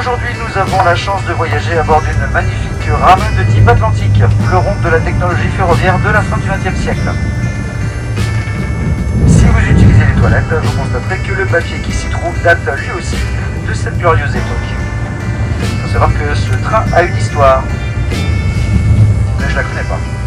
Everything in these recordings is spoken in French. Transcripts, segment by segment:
Aujourd'hui, nous avons la chance de voyager à bord d'une magnifique rame de type Atlantique, fleuron de la technologie ferroviaire de la fin du XXe siècle. Si vous utilisez les toilettes, vous constaterez que le papier qui s'y trouve date lui aussi de cette glorieuse époque. Il faut savoir que ce train a une histoire, mais je la connais pas.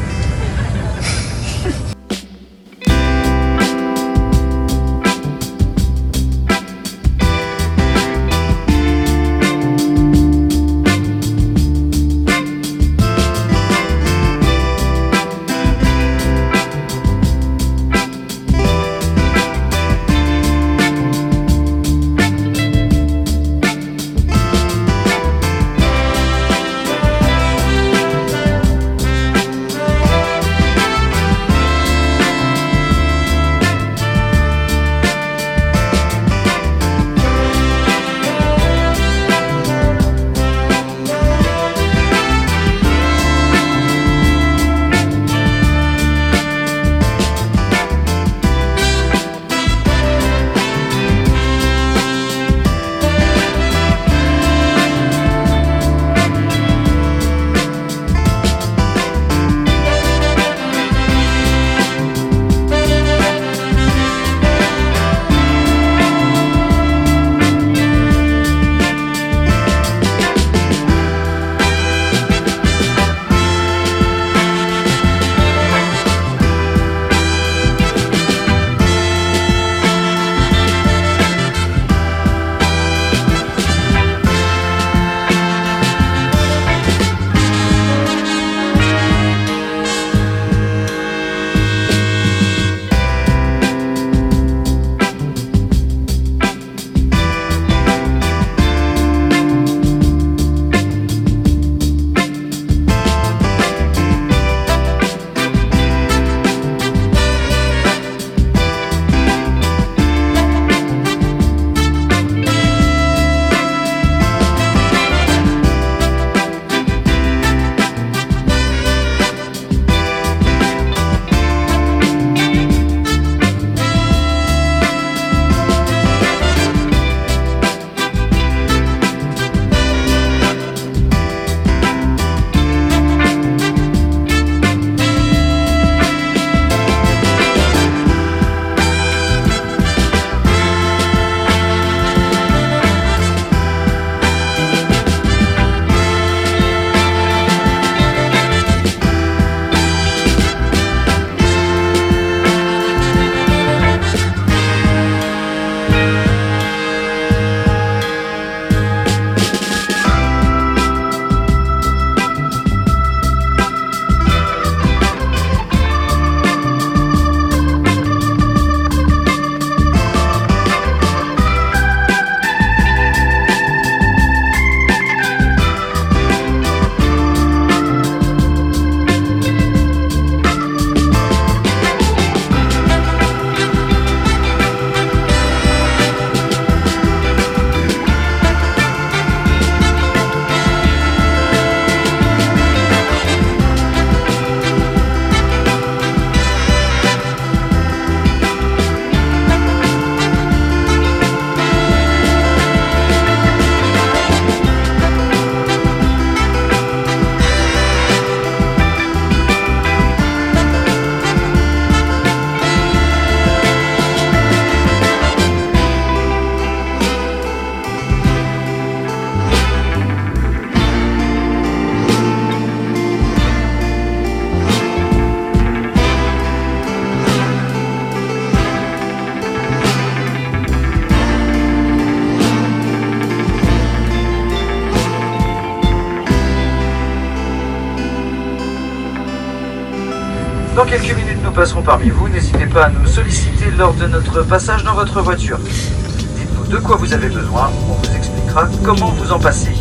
Passerons parmi vous. N'hésitez pas à nous solliciter lors de notre passage dans votre voiture. Dites-nous de quoi vous avez besoin. On vous expliquera comment vous en passer.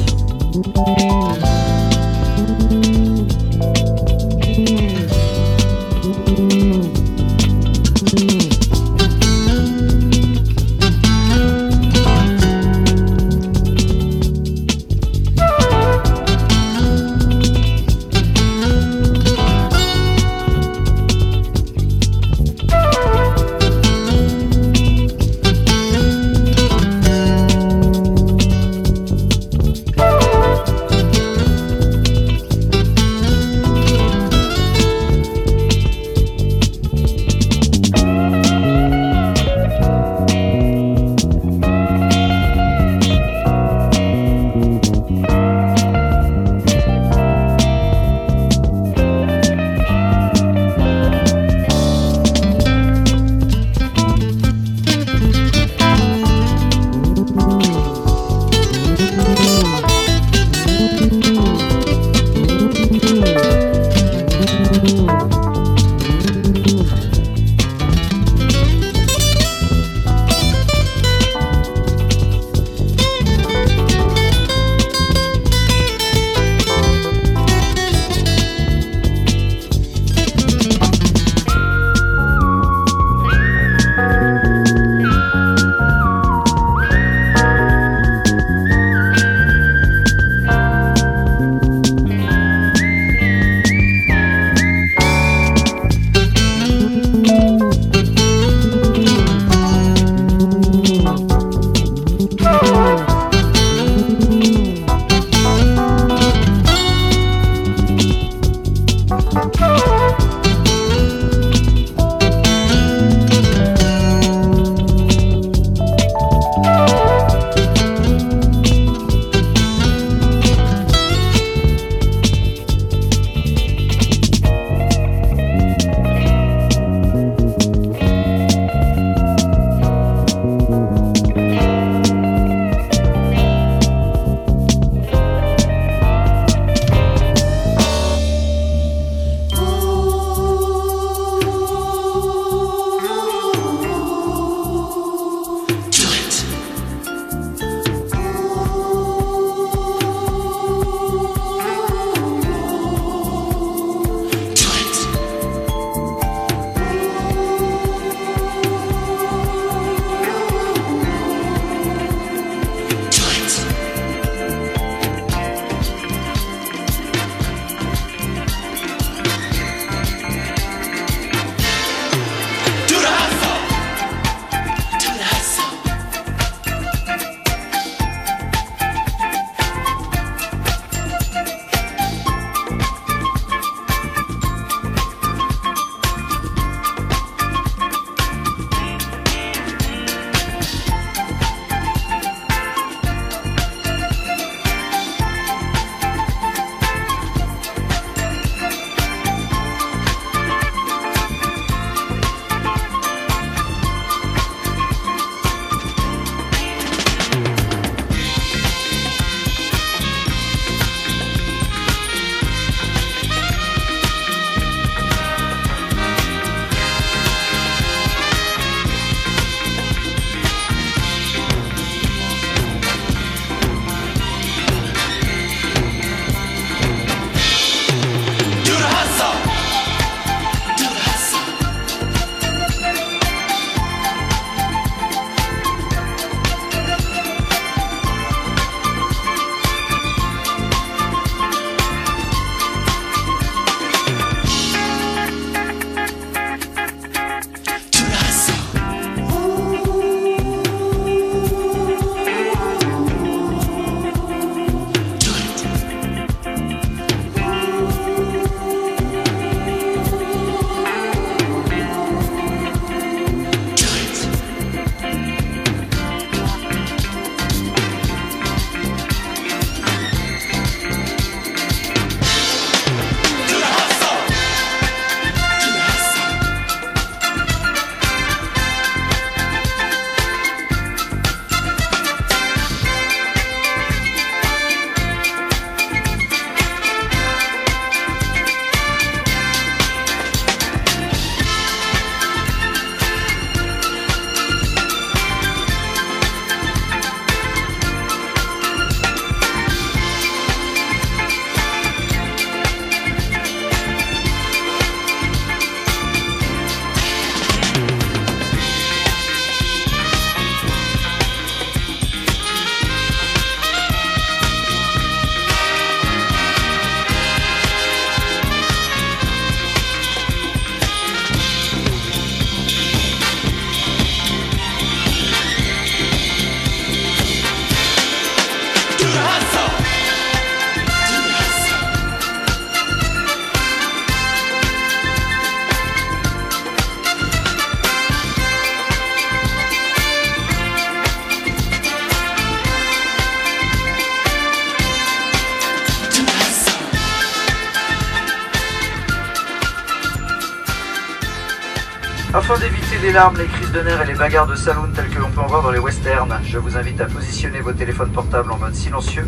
Les larmes, les crises de nerfs et les bagarres de saloon telles que l'on peut en voir dans les westerns, je vous invite à positionner vos téléphones portables en mode silencieux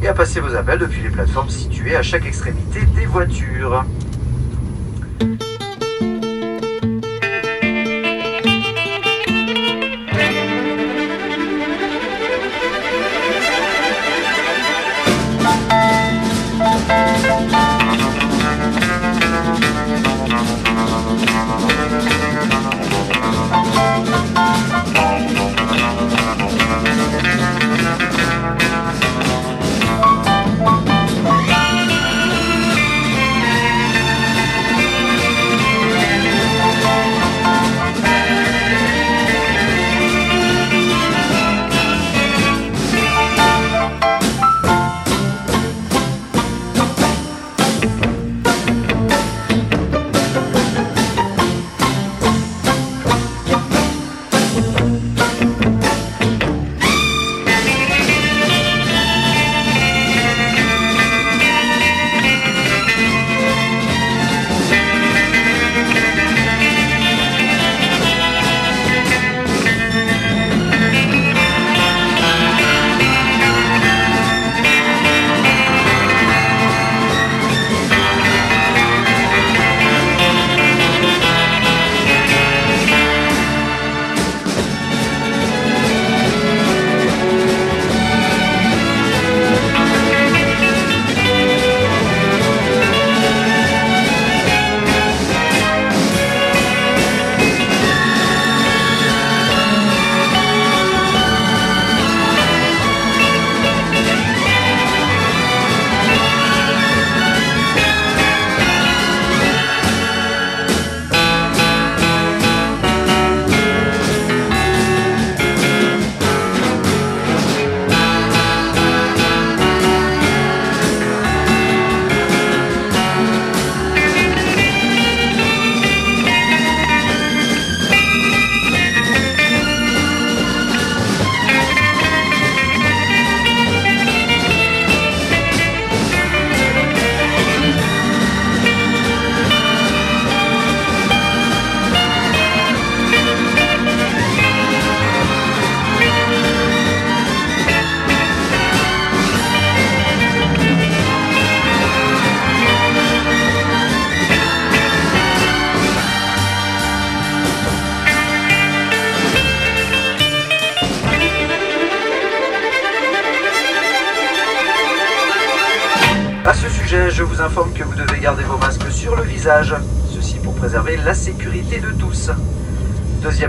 et à passer vos appels depuis les plateformes situées à chaque extrémité des voitures.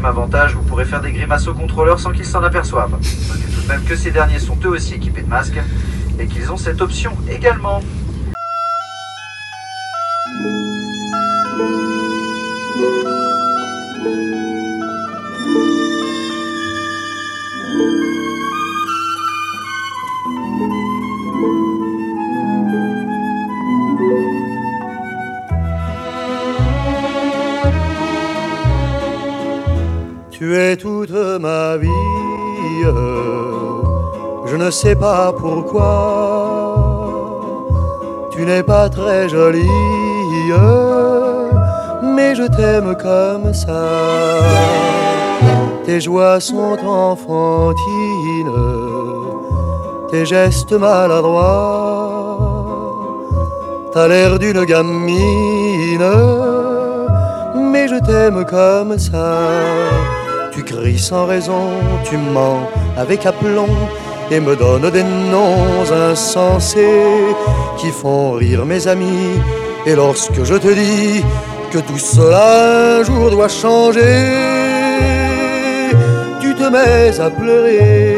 Avantage, vous pourrez faire des grimaces aux contrôleurs sans qu'ils s'en aperçoivent. Notez tout de même que ces derniers sont eux aussi équipés de masques et qu'ils ont cette option également. Sais pas pourquoi. Tu n'es pas très jolie, mais je t'aime comme ça. Tes joies sont enfantines, tes gestes maladroits. T'as l'air d'une gamine, mais je t'aime comme ça. Tu cries sans raison, tu mens avec aplomb et me donnes des noms insensés qui font rire mes amis. Et lorsque je te dis que tout cela un jour doit changer, tu te mets à pleurer.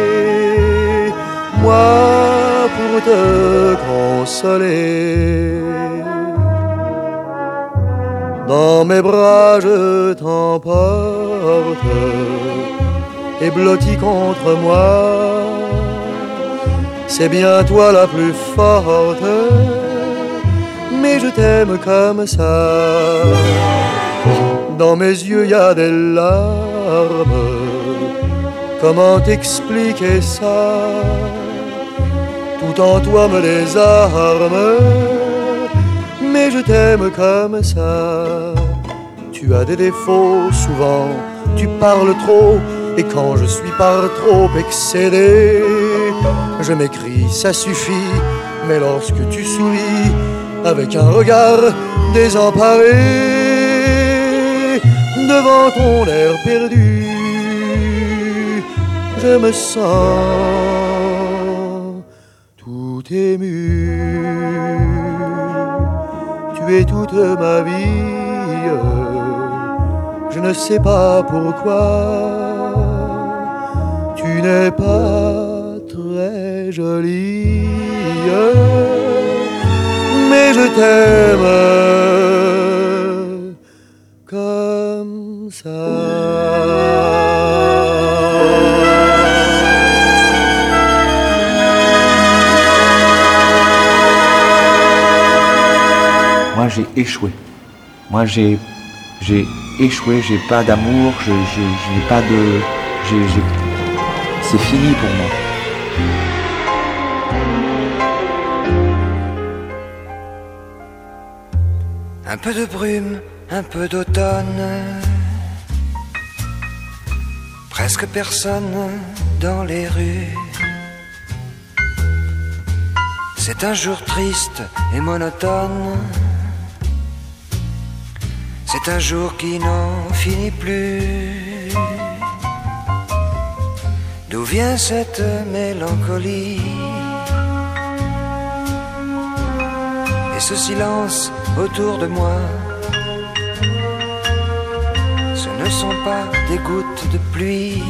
Moi pour te consoler. Dans mes bras je t'emporte et blotti contre moi. C'est bien toi la plus forte, mais je t'aime comme ça. Dans mes yeux y a des larmes, comment t'expliquer ça? Tout en toi me désarme mais je t'aime comme ça. Tu tu as des défauts, souvent tu parles trop, et quand je suis par trop excédé, je m'écris, ça suffit, mais lorsque tu souris, avec un regard désemparé, devant ton air perdu, je me sens tout ému. Tu es toute ma vie je ne sais pas pourquoi tu n'es pas très jolie, mais je t'aime comme ça. Moi j'ai échoué. Moi j'ai j'ai échoué, j'ai pas d'amour, je j'ai pas de. C'est fini pour moi. Un peu de brume, un peu d'automne. Presque personne dans les rues. C'est un jour triste et monotone. C'est un jour qui n'en finit plus. D'où vient cette mélancolie? Et ce silence autour de moi Ce ne sont pas des gouttes de pluie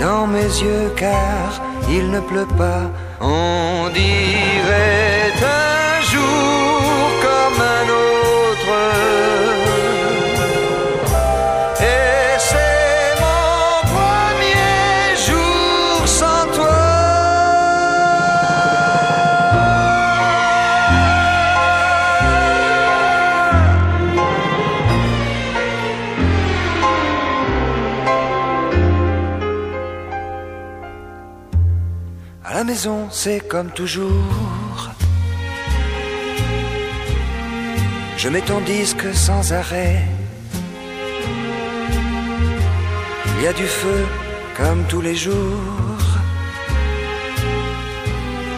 dans mes yeux car il ne pleut pas. On dirait un jour un autre. C'est comme toujours. Je mets ton disque sans arrêt. Il y a du feu comme tous les jours.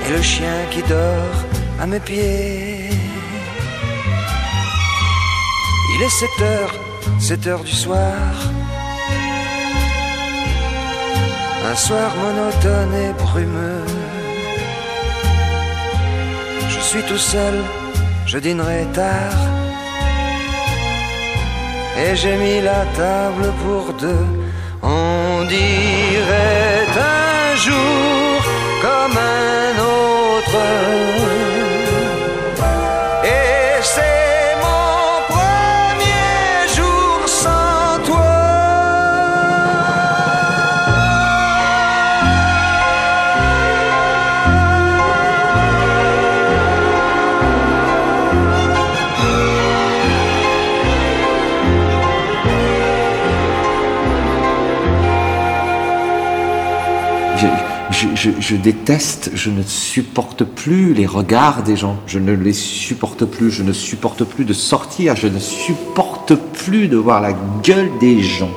Et le chien qui dort à mes pieds. Il est 7 heures, 7 heures du soir. Un soir monotone et brumeux. Suis tout seul, je dînerai tard et j'ai mis la table pour deux. On dirait un jour comme un autre. Je, déteste, je ne supporte plus les regards des gens, je ne les supporte plus, je ne supporte plus de sortir, je ne supporte plus de voir la gueule des gens.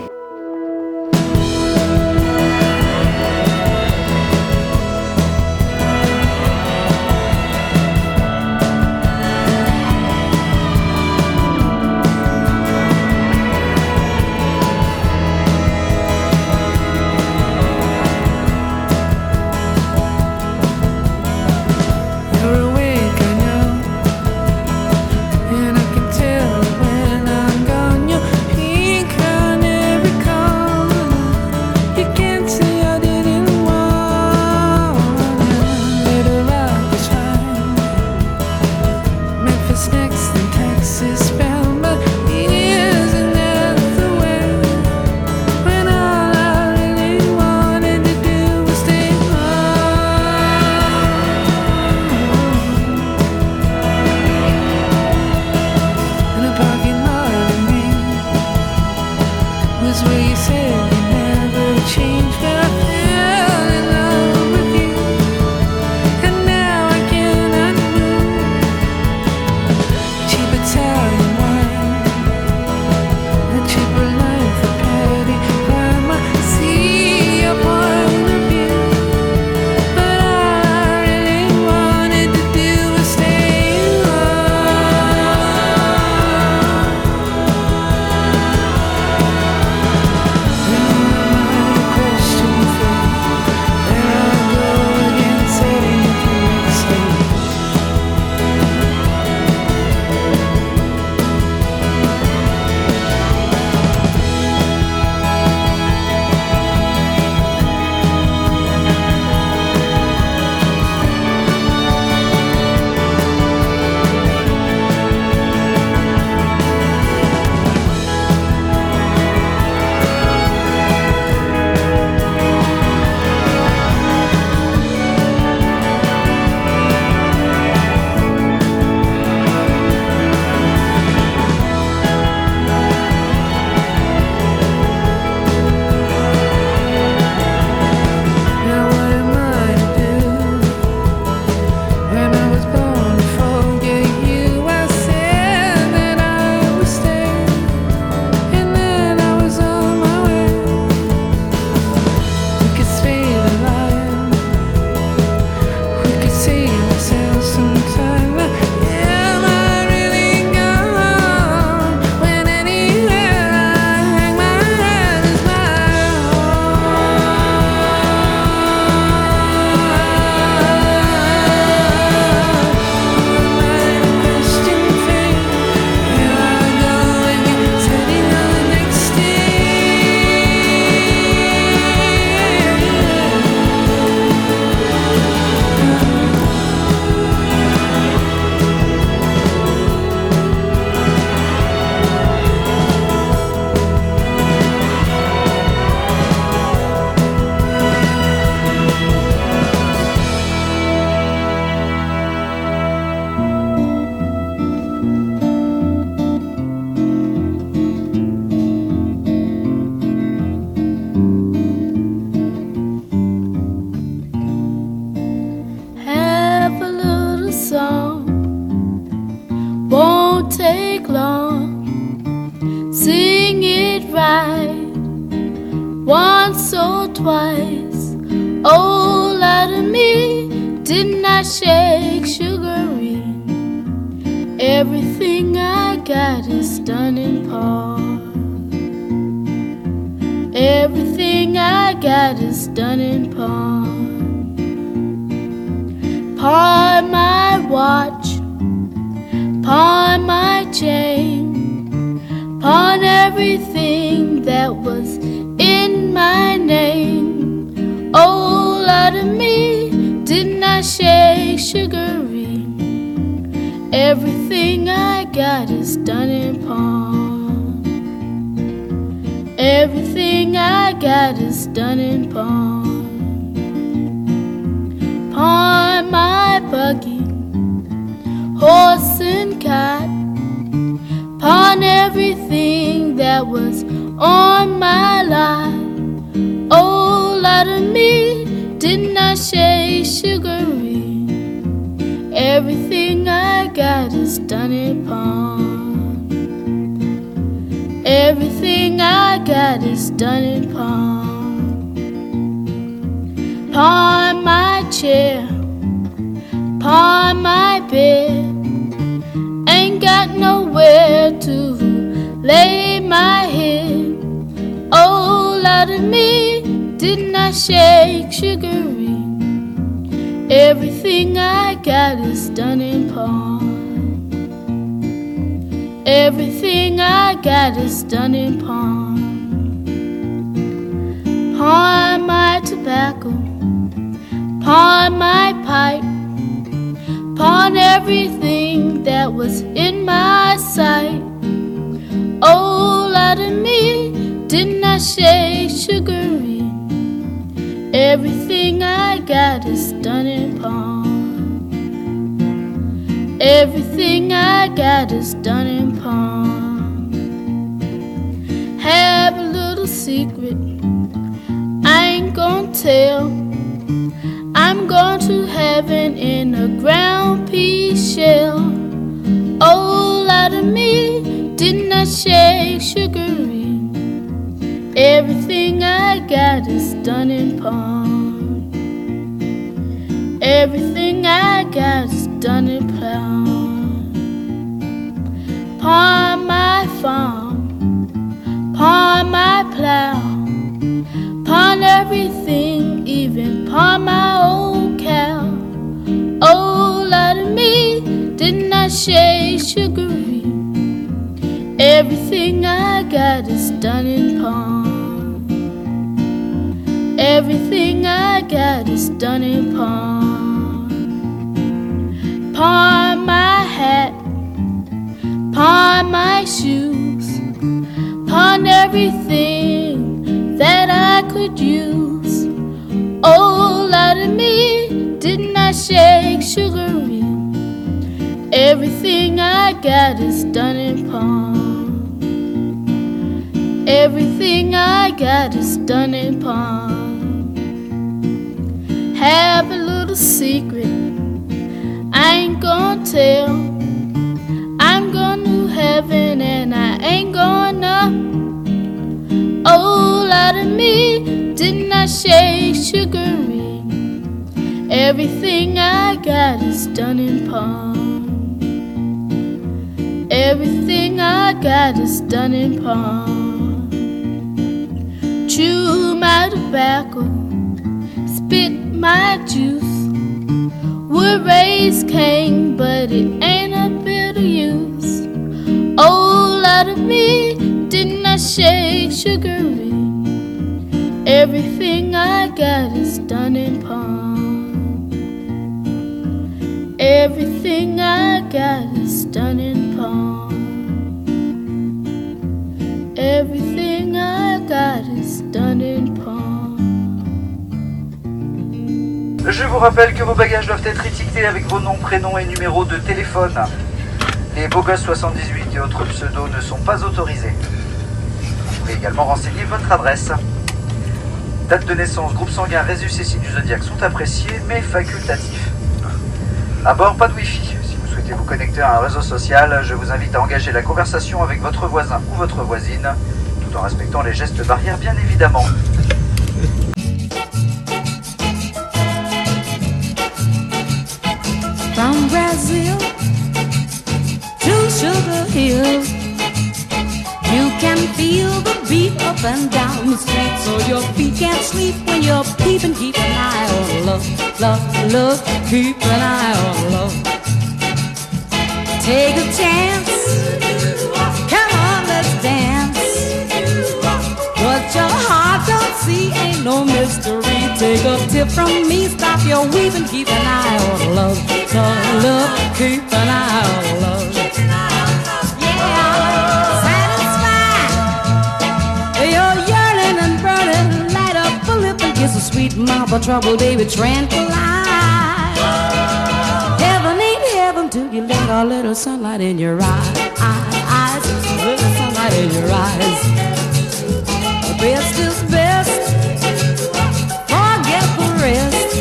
Lie to me, didn't I say sugary? Everything I got is done in pawn. Everything I got is done in pawn. Have a little secret, I ain't gonna tell. I'm going to heaven in a ground pea shell. Oh, lie of me, didn't I shake sugary? Everything I got is done in pawn. Everything I got is done in pawn. Pawn my farm, pawn my plow, pawn everything, even pawn my old cow. Oh, lie to me, didn't I shake sugary? Everything I got is done in pawn. Everything I got is done in pawn. Pawn my hat, pawn my shoes, pawn everything that I could use. Oh, lie to me, didn't I shake sugary? Everything I got is done in pawn. Everything I got is done in pawn. Have a little secret, I ain't gonna tell. I'm going to heaven and I ain't gonna. Oh, lie to me, didn't I shake sugary? Everything I got is done in pawn. Everything I got is done in pawn. Chew my tobacco, spit my juice. Would raise Cain, but it ain't a bit of use. Oh, lie of me, didn't I shake sugary? Everything I got is done in pawn. Everything I got is done in vous rappelle que vos bagages doivent être étiquetés avec vos noms, prénoms et numéros de téléphone. Les gosses 78 et autres pseudos ne sont pas autorisés. Vous pouvez également renseigner votre adresse. Date de naissance, groupe sanguin, résus et signe du zodiaque sont appréciés, mais facultatifs. À bord, pas de Wi-Fi. Si vous souhaitez vous connecter à un réseau social, je vous invite à engager la conversation avec votre voisin ou votre voisine, tout en respectant les gestes barrières bien évidemment. And down the street. So your feet can't sleep when you're peeping. Keep an eye on love, love, love. Keep an eye on love. Take a chance. Come on, let's dance. What your heart don't see ain't no mystery. Take a tip from me. Stop your weeping. Keep an eye on love, love, love. Keep an eye on love. Sweet of trouble, baby. Tranquilize. Heaven ain't heaven till you let a little sunlight in your eyes. eyes, little sunlight in your eyes. The best is best. Forget the rest.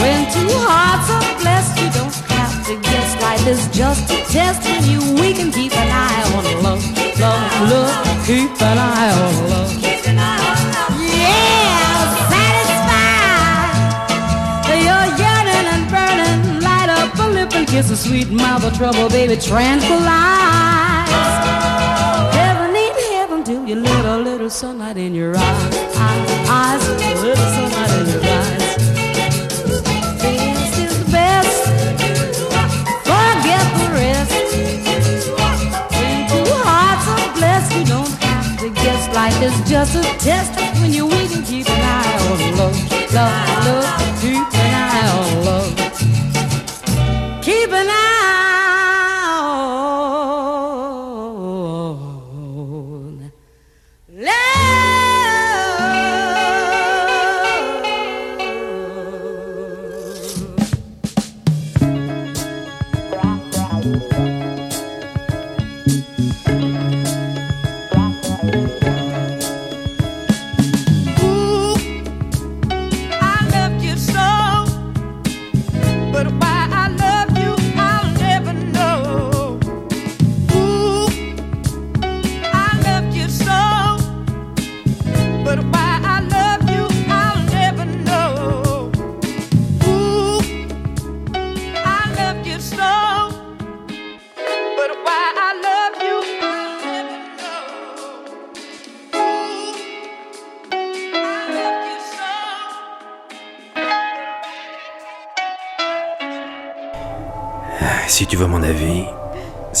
When two hearts are blessed, you don't have to guess. Life is just a test when you we can keep an eye on love, love, love. Keep an eye on love. Kiss a sweet mouth of trouble, baby. Tranquilize. Heaven ain't heaven you let a little sunlight in your eyes. Eyes, a little sunlight in your eyes. Is the best. Forget the rest. When two hearts are blessed, you don't have to guess. Life is just a test. When you're weak and keep an eye on love, love, love.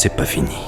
C'est pas fini.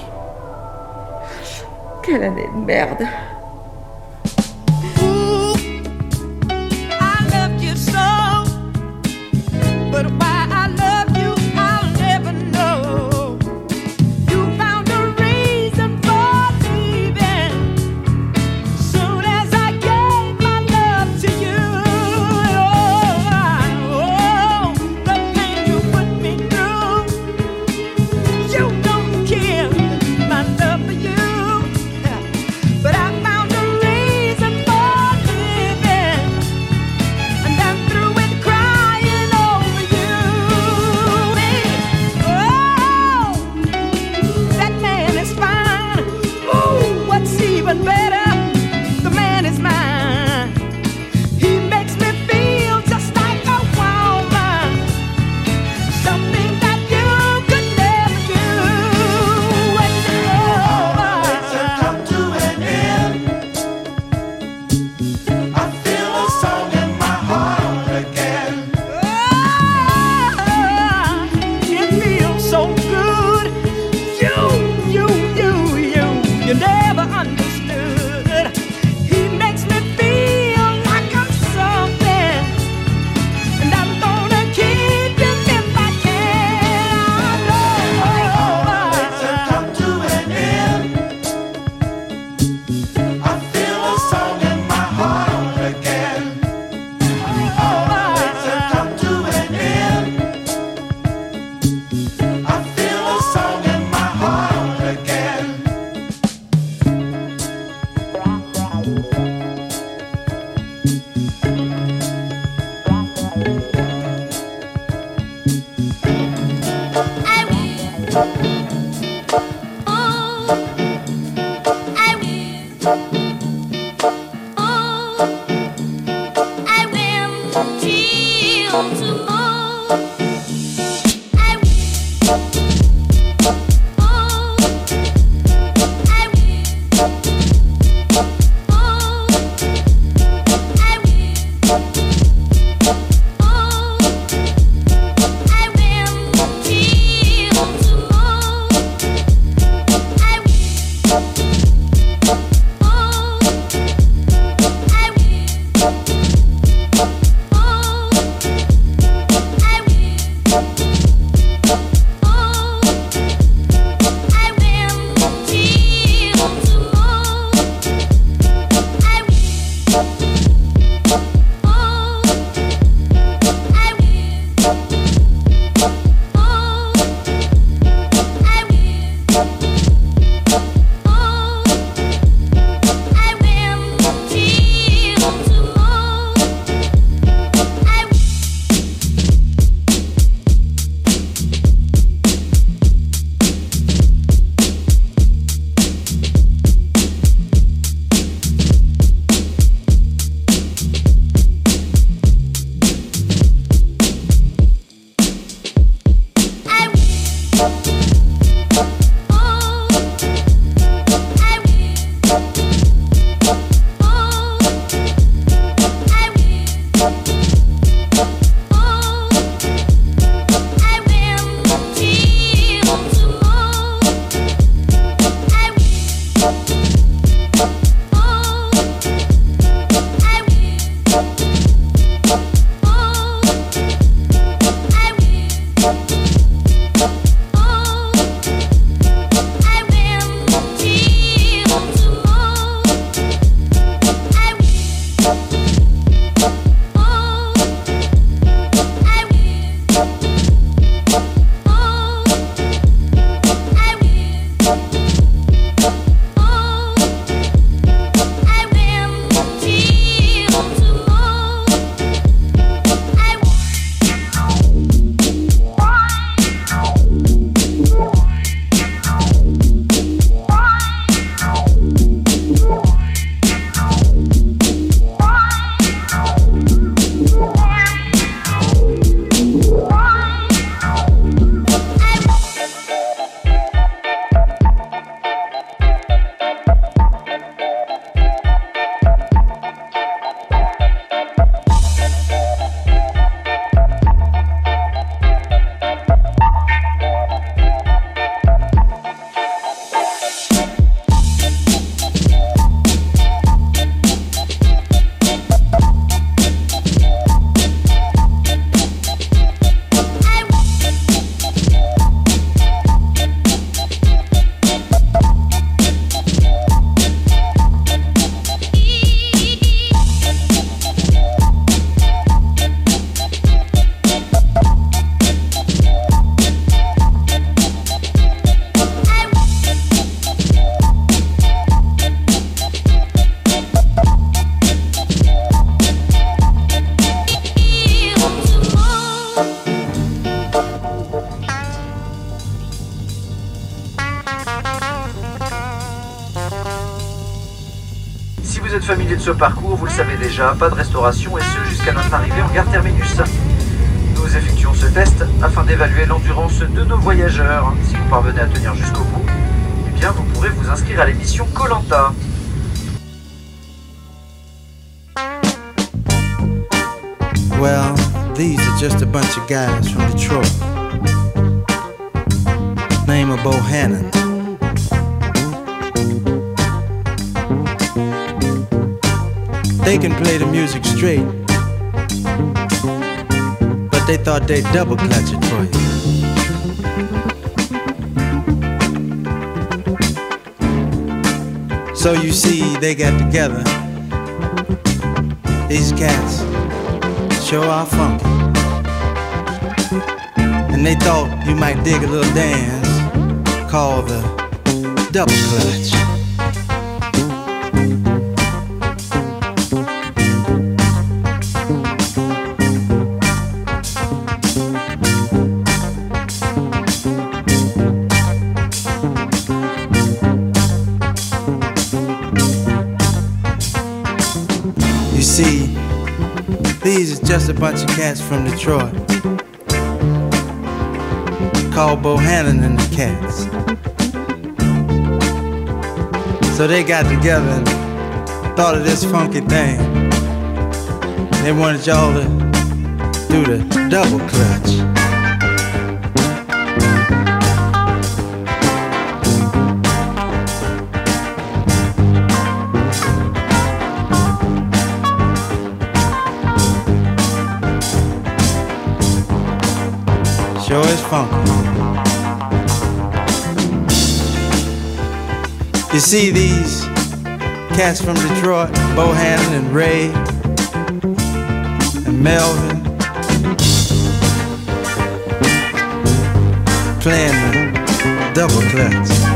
Déjà, pas de restauration they double clutch it for you. So you see, they got together. These cats sure are funky. And they thought you might dig a little dance called the double clutch. Just a bunch of cats from Detroit. Called Bohannon and the Cats. So they got together and thought of this funky thing. They wanted y'all to do the double clutch. Sure is funky. You see these cats from Detroit, Bohannon and Ray and Melvin playing the double clutch.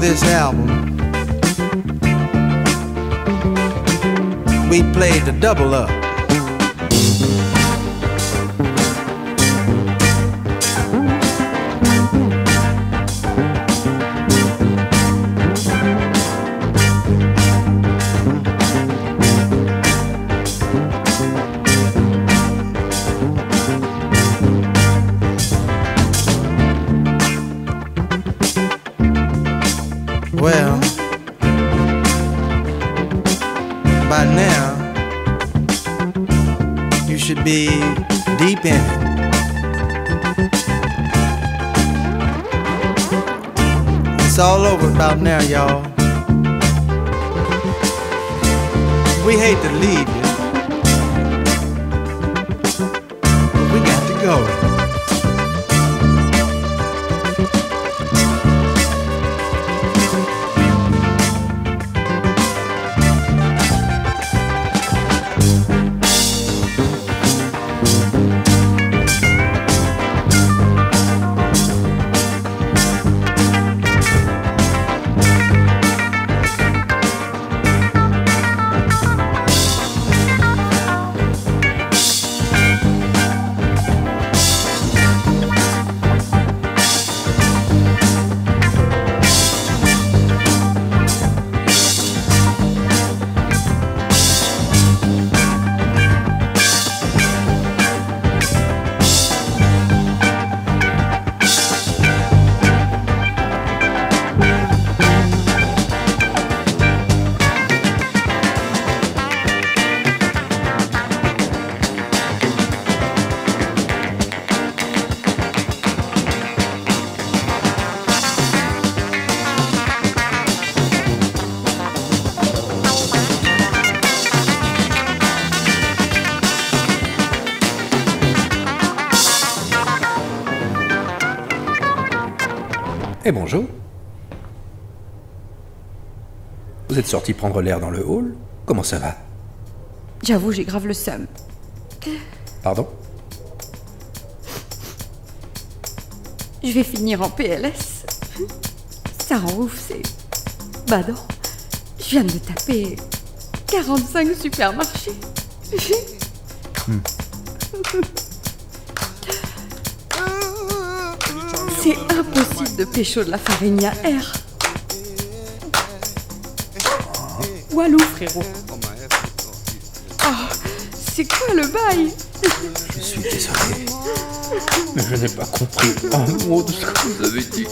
This album, we played the double up. It's all over about now, y'all. We hate to leave you. but We got to go. Et bonjour. Vous êtes sorti prendre l'air dans le hall Comment ça va? J'avoue, j'ai grave le seum. Pardon? Je vais finir en PLS. Ça rend ouf, c'est badant. Je viens de me taper 45 supermarchés. C'est impossible de pécho de la farine à R. Walou, frérot. Oh, c'est quoi le bail? Je suis désolé. Mais je n'ai pas compris un mot de ce que vous avez dit.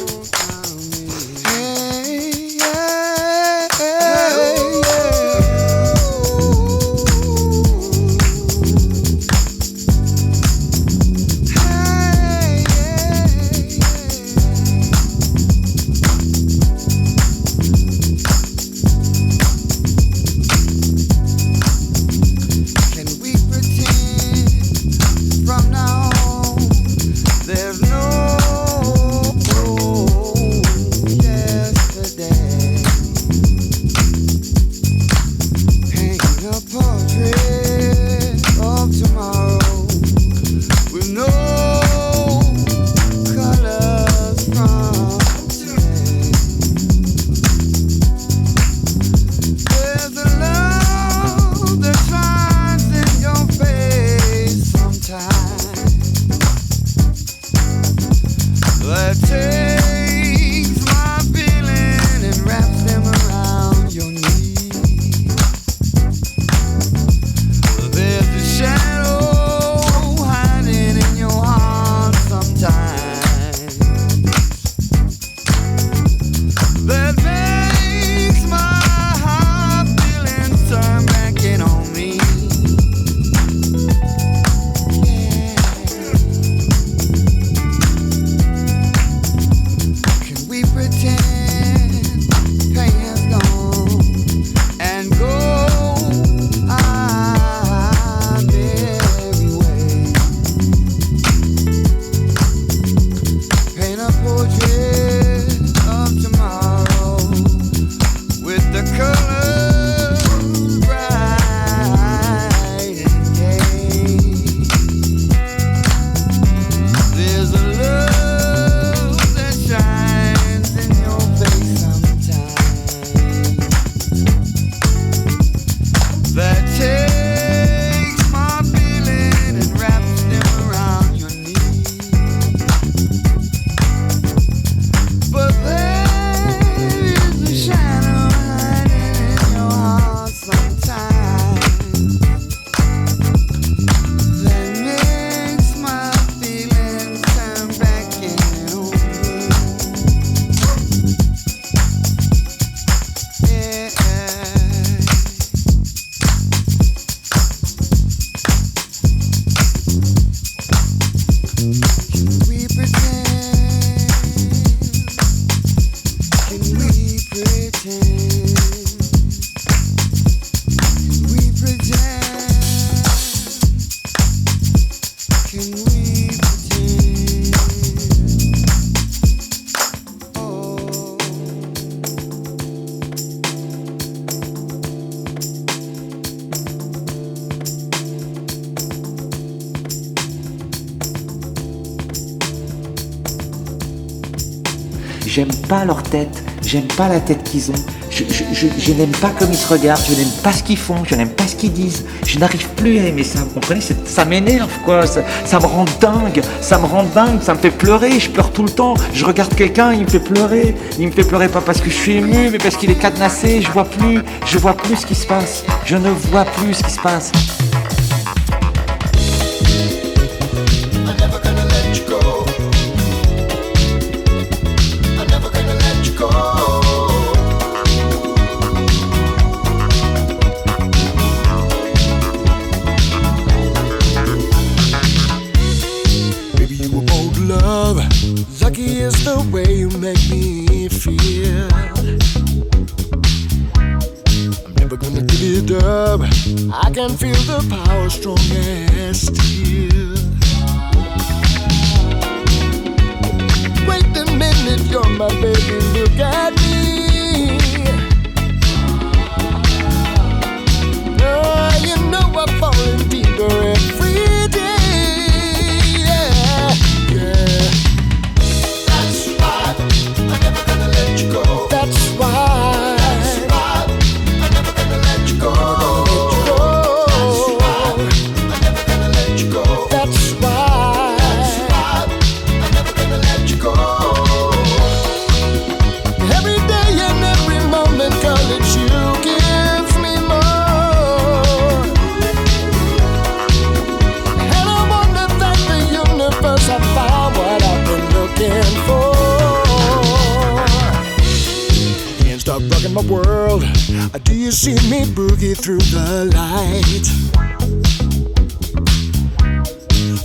Leur tête, j'aime pas la tête qu'ils ont. Je, n'aime pas comme ils se regardent, je n'aime pas ce qu'ils font, je n'aime pas ce qu'ils disent. Je n'arrive plus à aimer ça, vous comprenez? Ça m'énerve quoi, ça, ça me rend dingue, ça me rend dingue, ça me fait pleurer, je pleure tout le temps. Je regarde quelqu'un, il me fait pleurer. Il me fait pleurer pas parce que je suis ému, mais parce qu'il est cadenassé, je vois plus, je vois plus ce qui se passe. Je ne vois plus ce qui se passe.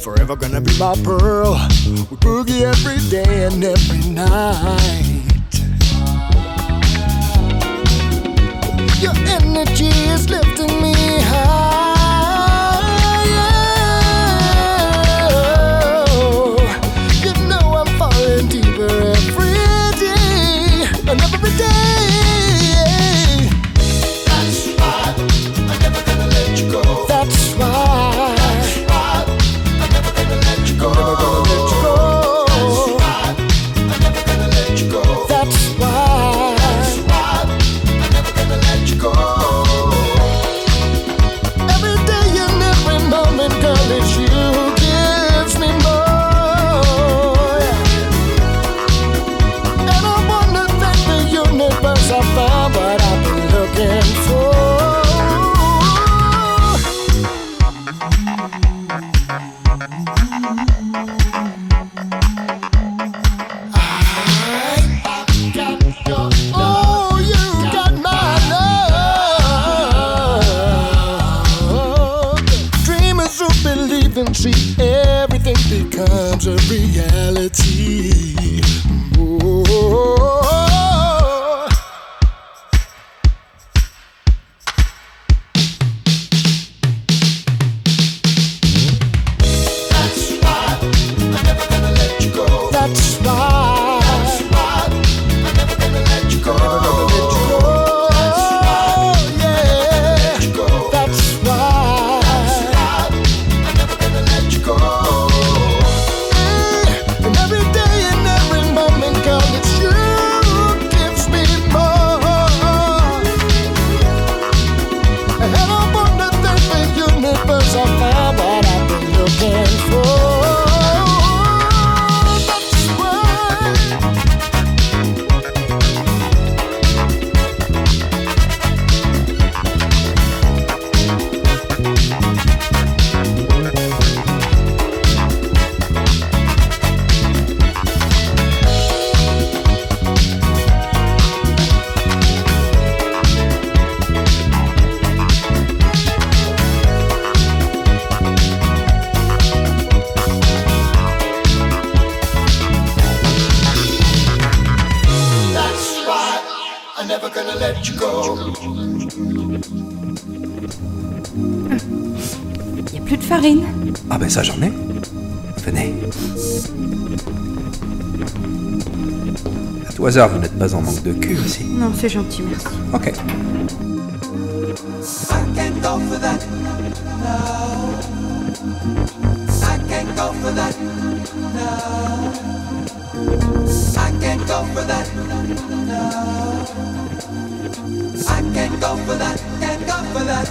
Forever gonna be my pearl. We boogie every day and every night. Your energy is lifting me high. farine Ah ben ça j'en ai. Venez. À tout hasard, vous n'êtes pas en manque de cul ici. Non, c'est gentil, merci. Ok. I can't go for that, can't go for that.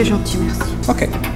C'est gentil, merci. Ok.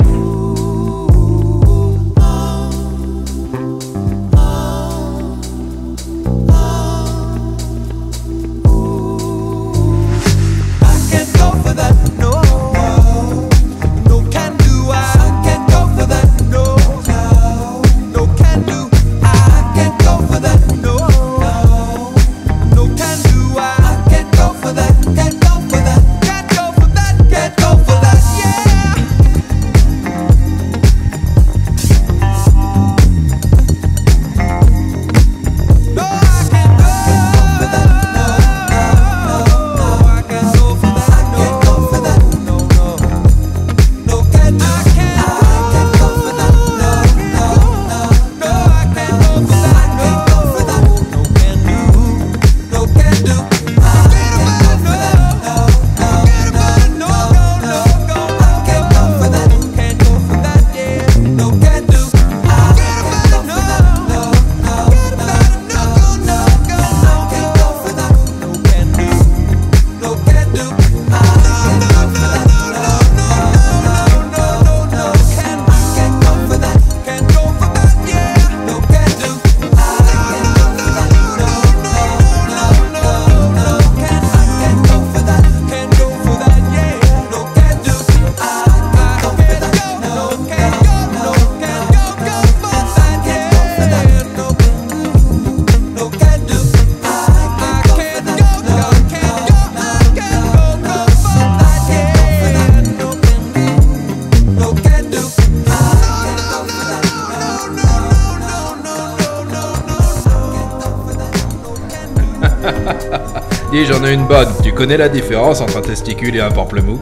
Dis, j'en ai une bonne. Tu connais la différence entre un testicule et un pamplemou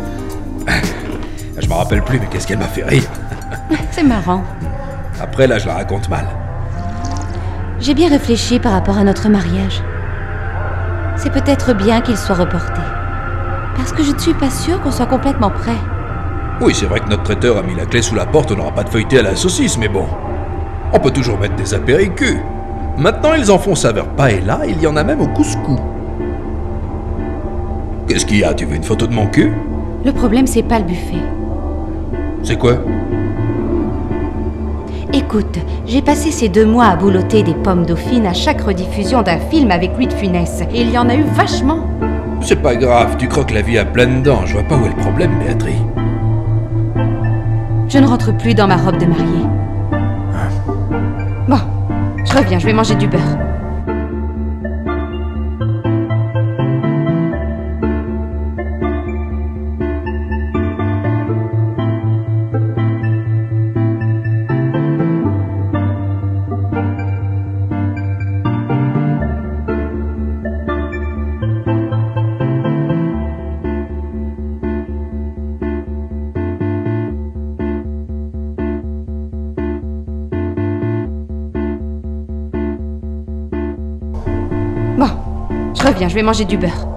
Je me rappelle plus, mais qu'est-ce qu'elle m'a fait rire? C'est marrant. Après, là, je la raconte mal. J'ai bien réfléchi par rapport à notre mariage. C'est peut-être bien qu'il soit reporté. Parce que je ne suis pas sûre qu'on soit complètement prêt. Oui, c'est vrai que notre traiteur a mis la clé sous la porte, on n'aura pas de feuilleté à la saucisse, mais bon. On peut toujours mettre des apéricus. Maintenant, ils en font saveur paella, il y en a même au couscous. Qu'est-ce qu'il y a? Tu veux une photo de mon cul? Le problème, c'est pas le buffet. C'est quoi? Écoute, j'ai passé ces deux mois à boulotter des pommes dauphines à chaque rediffusion d'un film avec Louis de Funès. Et il y en a eu vachement. C'est pas grave, tu croques la vie à pleines dents, je vois pas où est le problème, Béatrice. Je ne rentre plus dans ma robe de mariée. Bon, je reviens, je vais manger du beurre. Je vais manger du beurre.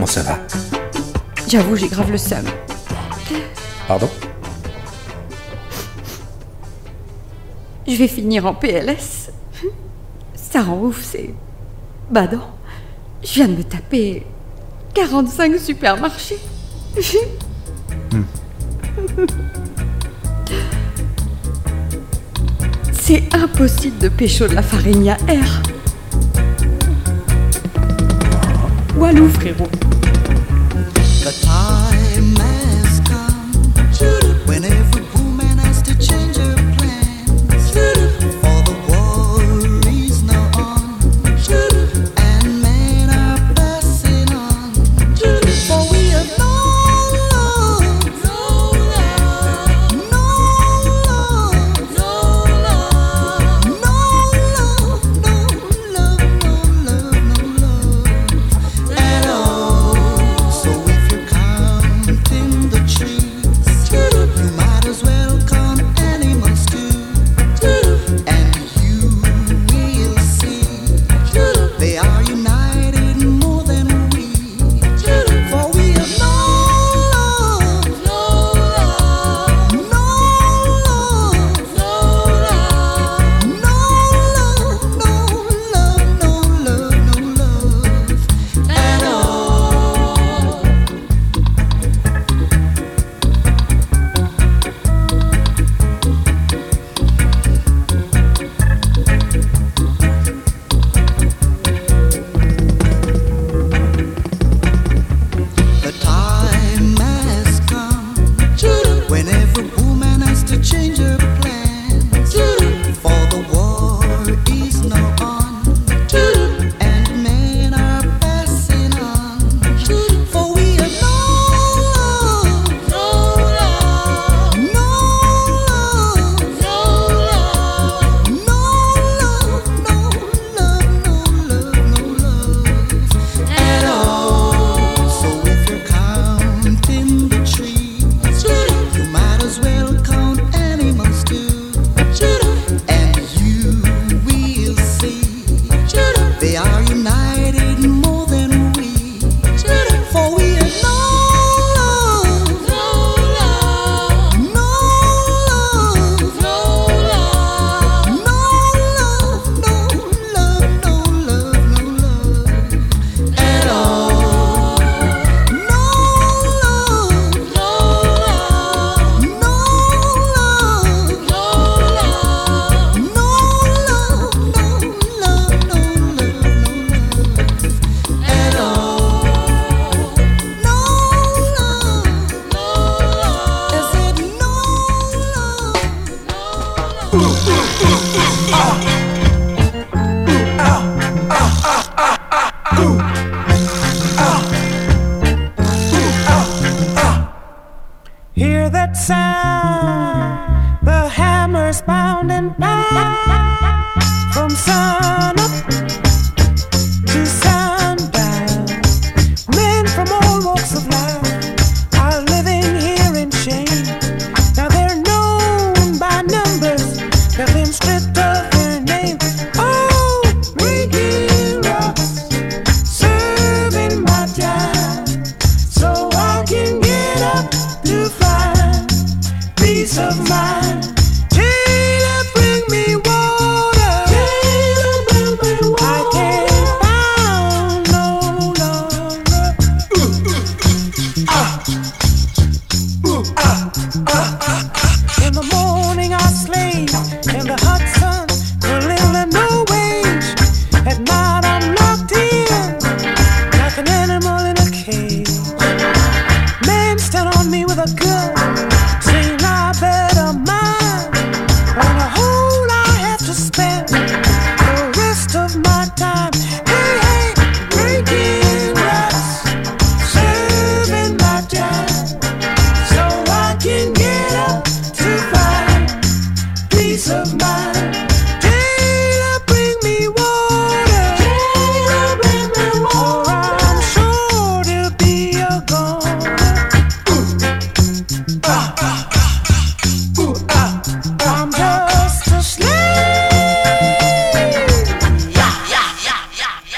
comment ça va J'avoue, j'ai grave le seum. Pardon Je vais finir en PLS. Ça rend ouf, c'est. Badant. Je viens de me taper 45 supermarchés. C'est impossible de pécho de la farine à air. Walou, frérot.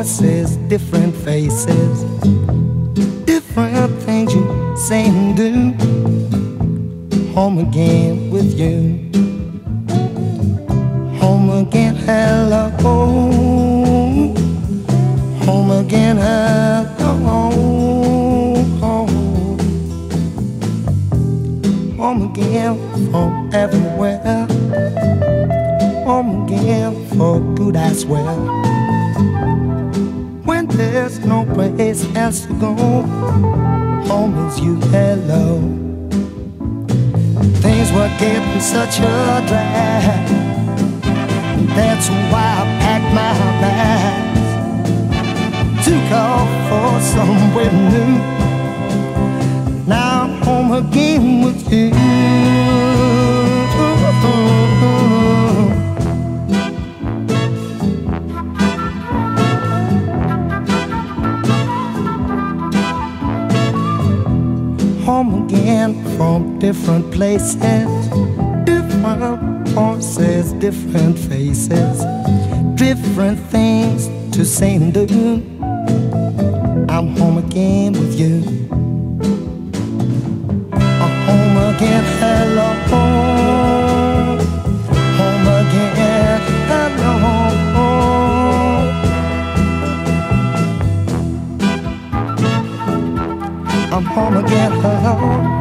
voices, different faces. different horses, different faces, different things to say and do. I'm home again with you. I'm home again, hello. Home, home again, hello. I'm home again, hello.